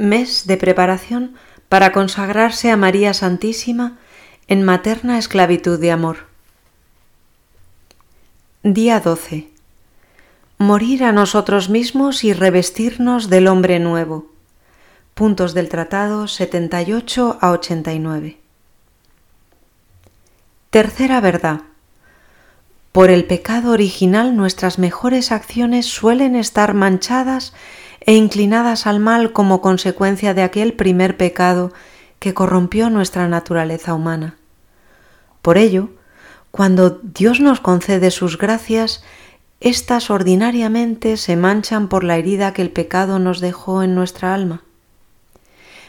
mes de preparación para consagrarse a María Santísima en materna esclavitud de amor. Día 12. Morir a nosotros mismos y revestirnos del hombre nuevo. Puntos del Tratado 78 a 89. Tercera verdad. Por el pecado original nuestras mejores acciones suelen estar manchadas e inclinadas al mal como consecuencia de aquel primer pecado que corrompió nuestra naturaleza humana. Por ello, cuando Dios nos concede sus gracias, éstas ordinariamente se manchan por la herida que el pecado nos dejó en nuestra alma.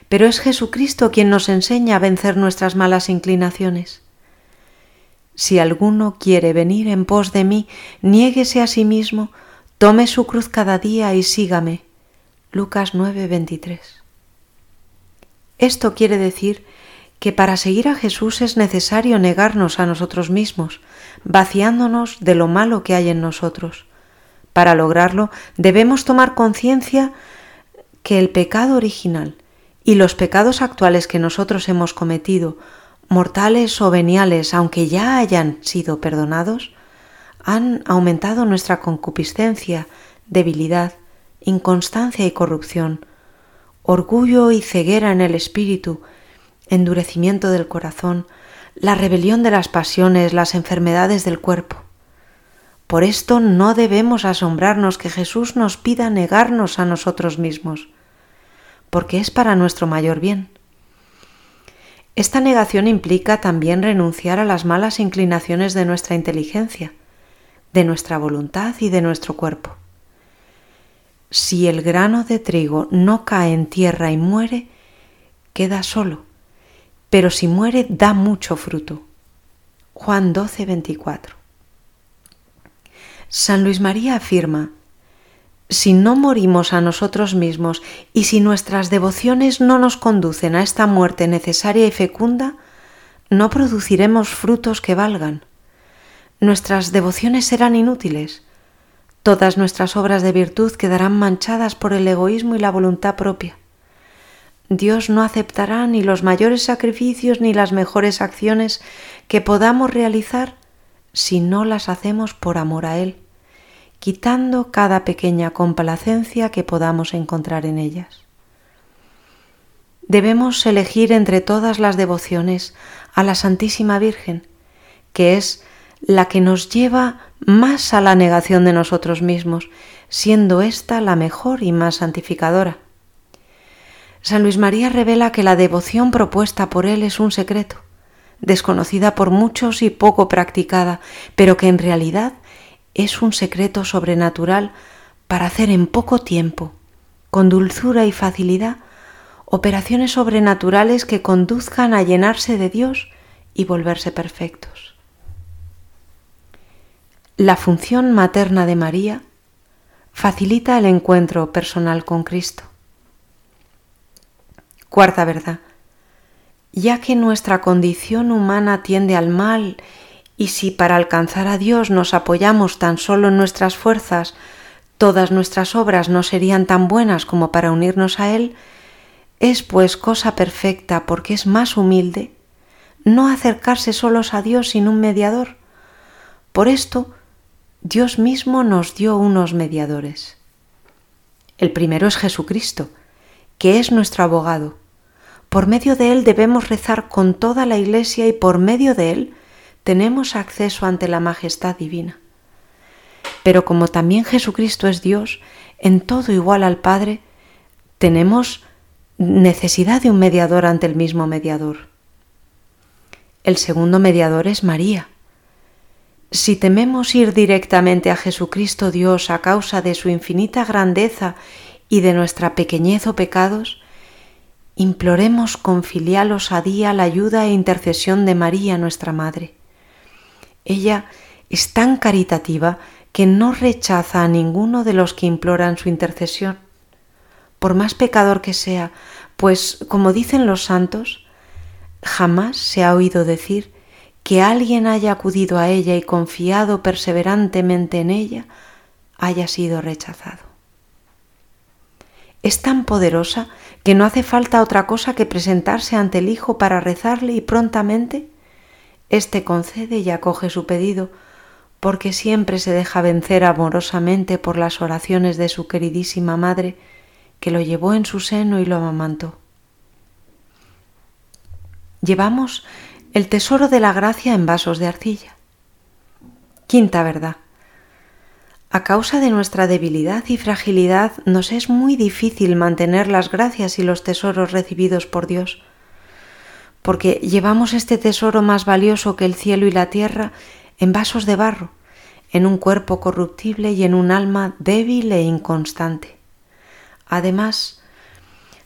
Pero es Jesucristo quien nos enseña a vencer nuestras malas inclinaciones. Si alguno quiere venir en pos de mí, niéguese a sí mismo, tome su cruz cada día y sígame. Lucas 9:23. Esto quiere decir que para seguir a Jesús es necesario negarnos a nosotros mismos, vaciándonos de lo malo que hay en nosotros. Para lograrlo debemos tomar conciencia que el pecado original y los pecados actuales que nosotros hemos cometido, mortales o veniales, aunque ya hayan sido perdonados, han aumentado nuestra concupiscencia, debilidad, inconstancia y corrupción, orgullo y ceguera en el espíritu, endurecimiento del corazón, la rebelión de las pasiones, las enfermedades del cuerpo. Por esto no debemos asombrarnos que Jesús nos pida negarnos a nosotros mismos, porque es para nuestro mayor bien. Esta negación implica también renunciar a las malas inclinaciones de nuestra inteligencia, de nuestra voluntad y de nuestro cuerpo. Si el grano de trigo no cae en tierra y muere, queda solo pero si muere da mucho fruto. Juan 12, 24. San Luis María afirma, si no morimos a nosotros mismos y si nuestras devociones no nos conducen a esta muerte necesaria y fecunda, no produciremos frutos que valgan. Nuestras devociones serán inútiles. Todas nuestras obras de virtud quedarán manchadas por el egoísmo y la voluntad propia. Dios no aceptará ni los mayores sacrificios ni las mejores acciones que podamos realizar si no las hacemos por amor a Él, quitando cada pequeña complacencia que podamos encontrar en ellas. Debemos elegir entre todas las devociones a la Santísima Virgen, que es la que nos lleva más a la negación de nosotros mismos, siendo ésta la mejor y más santificadora. San Luis María revela que la devoción propuesta por él es un secreto, desconocida por muchos y poco practicada, pero que en realidad es un secreto sobrenatural para hacer en poco tiempo, con dulzura y facilidad, operaciones sobrenaturales que conduzcan a llenarse de Dios y volverse perfectos. La función materna de María facilita el encuentro personal con Cristo. Cuarta verdad. Ya que nuestra condición humana tiende al mal y si para alcanzar a Dios nos apoyamos tan solo en nuestras fuerzas, todas nuestras obras no serían tan buenas como para unirnos a Él, es pues cosa perfecta porque es más humilde no acercarse solos a Dios sin un mediador. Por esto, Dios mismo nos dio unos mediadores. El primero es Jesucristo, que es nuestro abogado. Por medio de él debemos rezar con toda la Iglesia y por medio de él tenemos acceso ante la majestad divina. Pero como también Jesucristo es Dios, en todo igual al Padre, tenemos necesidad de un mediador ante el mismo mediador. El segundo mediador es María. Si tememos ir directamente a Jesucristo Dios a causa de su infinita grandeza y de nuestra pequeñez o pecados, imploremos con filial osadía la ayuda e intercesión de María nuestra Madre. Ella es tan caritativa que no rechaza a ninguno de los que imploran su intercesión, por más pecador que sea, pues, como dicen los santos, jamás se ha oído decir que alguien haya acudido a ella y confiado perseverantemente en ella haya sido rechazado. es tan poderosa que no hace falta otra cosa que presentarse ante el Hijo para rezarle y prontamente éste concede y acoge su pedido, porque siempre se deja vencer amorosamente por las oraciones de su queridísima madre, que lo llevó en su seno y lo amamantó. Llevamos el tesoro de la gracia en vasos de arcilla. Quinta verdad. A causa de nuestra debilidad y fragilidad nos es muy difícil mantener las gracias y los tesoros recibidos por Dios, porque llevamos este tesoro más valioso que el cielo y la tierra en vasos de barro, en un cuerpo corruptible y en un alma débil e inconstante. Además,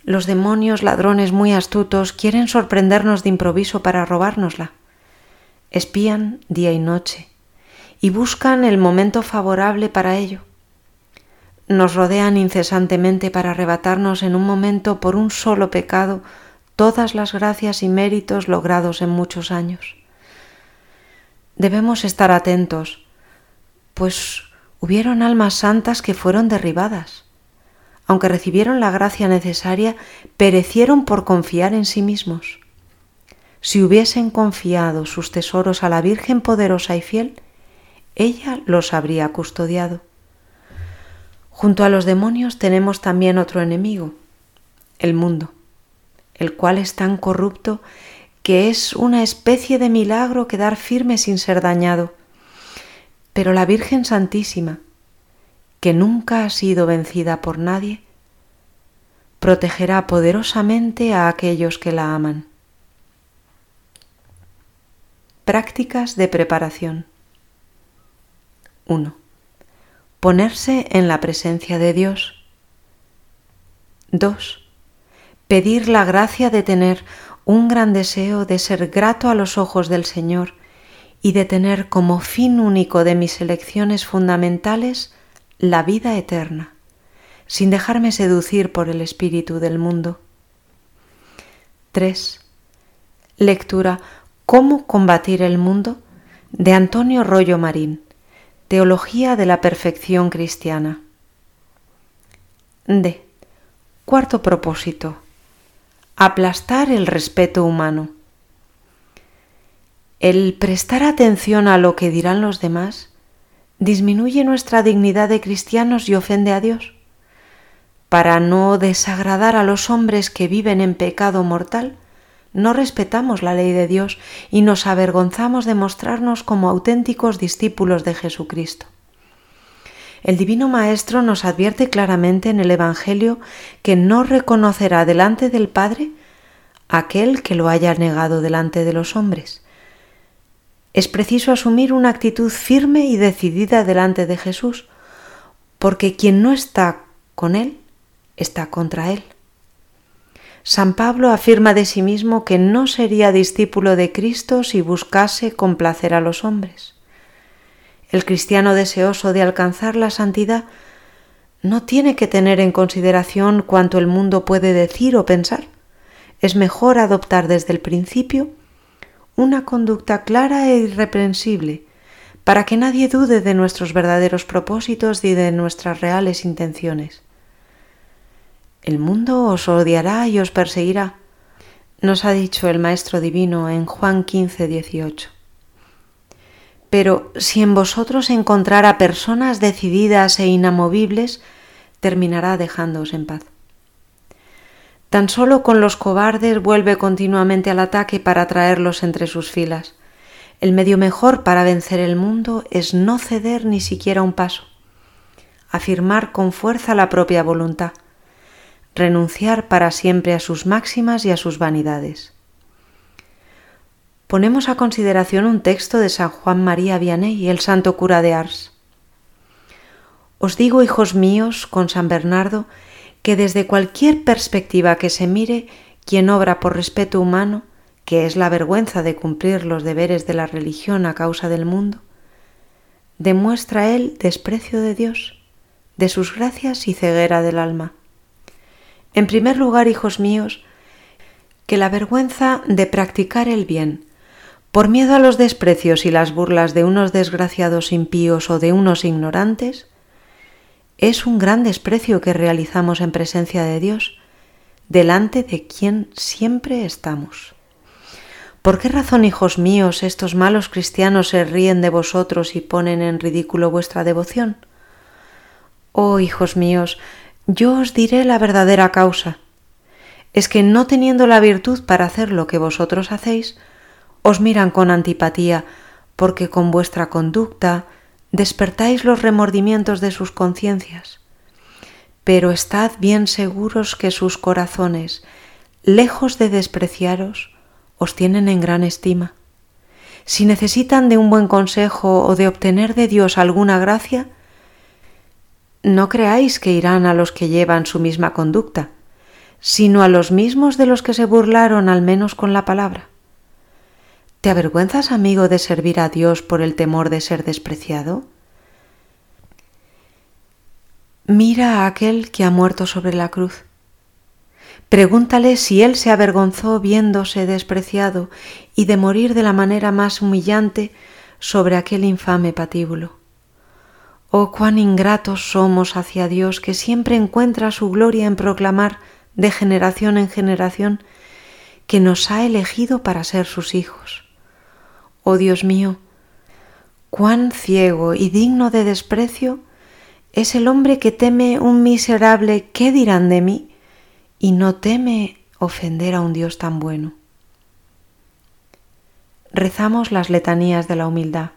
los demonios ladrones muy astutos quieren sorprendernos de improviso para robárnosla. Espían día y noche y buscan el momento favorable para ello. Nos rodean incesantemente para arrebatarnos en un momento por un solo pecado todas las gracias y méritos logrados en muchos años. Debemos estar atentos, pues hubieron almas santas que fueron derribadas. Aunque recibieron la gracia necesaria, perecieron por confiar en sí mismos. Si hubiesen confiado sus tesoros a la Virgen poderosa y fiel, ella los habría custodiado. Junto a los demonios tenemos también otro enemigo, el mundo, el cual es tan corrupto que es una especie de milagro quedar firme sin ser dañado. Pero la Virgen Santísima, que nunca ha sido vencida por nadie, protegerá poderosamente a aquellos que la aman. Prácticas de preparación. 1. Ponerse en la presencia de Dios. 2. Pedir la gracia de tener un gran deseo de ser grato a los ojos del Señor y de tener como fin único de mis elecciones fundamentales la vida eterna, sin dejarme seducir por el espíritu del mundo. 3. Lectura ¿Cómo combatir el mundo? de Antonio Rollo Marín. Teología de la perfección cristiana. D. Cuarto propósito. Aplastar el respeto humano. El prestar atención a lo que dirán los demás disminuye nuestra dignidad de cristianos y ofende a Dios. Para no desagradar a los hombres que viven en pecado mortal, no respetamos la ley de Dios y nos avergonzamos de mostrarnos como auténticos discípulos de Jesucristo. El Divino Maestro nos advierte claramente en el Evangelio que no reconocerá delante del Padre aquel que lo haya negado delante de los hombres. Es preciso asumir una actitud firme y decidida delante de Jesús, porque quien no está con Él está contra Él. San Pablo afirma de sí mismo que no sería discípulo de Cristo si buscase complacer a los hombres. El cristiano deseoso de alcanzar la santidad no tiene que tener en consideración cuanto el mundo puede decir o pensar. Es mejor adoptar desde el principio una conducta clara e irreprensible, para que nadie dude de nuestros verdaderos propósitos y de nuestras reales intenciones. El mundo os odiará y os perseguirá, nos ha dicho el Maestro Divino en Juan 15, 18. Pero si en vosotros encontrara personas decididas e inamovibles, terminará dejándoos en paz. Tan solo con los cobardes vuelve continuamente al ataque para traerlos entre sus filas. El medio mejor para vencer el mundo es no ceder ni siquiera un paso, afirmar con fuerza la propia voluntad, renunciar para siempre a sus máximas y a sus vanidades. Ponemos a consideración un texto de San Juan María Vianney, el santo cura de Ars. Os digo, hijos míos, con San Bernardo, que desde cualquier perspectiva que se mire, quien obra por respeto humano, que es la vergüenza de cumplir los deberes de la religión a causa del mundo, demuestra él desprecio de Dios, de sus gracias y ceguera del alma. En primer lugar, hijos míos, que la vergüenza de practicar el bien, por miedo a los desprecios y las burlas de unos desgraciados impíos o de unos ignorantes, es un gran desprecio que realizamos en presencia de Dios, delante de quien siempre estamos. ¿Por qué razón, hijos míos, estos malos cristianos se ríen de vosotros y ponen en ridículo vuestra devoción? Oh, hijos míos, yo os diré la verdadera causa. Es que no teniendo la virtud para hacer lo que vosotros hacéis, os miran con antipatía, porque con vuestra conducta despertáis los remordimientos de sus conciencias. Pero estad bien seguros que sus corazones, lejos de despreciaros, os tienen en gran estima. Si necesitan de un buen consejo o de obtener de Dios alguna gracia, no creáis que irán a los que llevan su misma conducta, sino a los mismos de los que se burlaron al menos con la palabra. ¿Te avergüenzas, amigo, de servir a Dios por el temor de ser despreciado? Mira a aquel que ha muerto sobre la cruz. Pregúntale si él se avergonzó viéndose despreciado y de morir de la manera más humillante sobre aquel infame patíbulo. Oh, cuán ingratos somos hacia Dios que siempre encuentra su gloria en proclamar de generación en generación que nos ha elegido para ser sus hijos. Oh Dios mío, cuán ciego y digno de desprecio es el hombre que teme un miserable ¿qué dirán de mí? y no teme ofender a un Dios tan bueno. Rezamos las letanías de la humildad.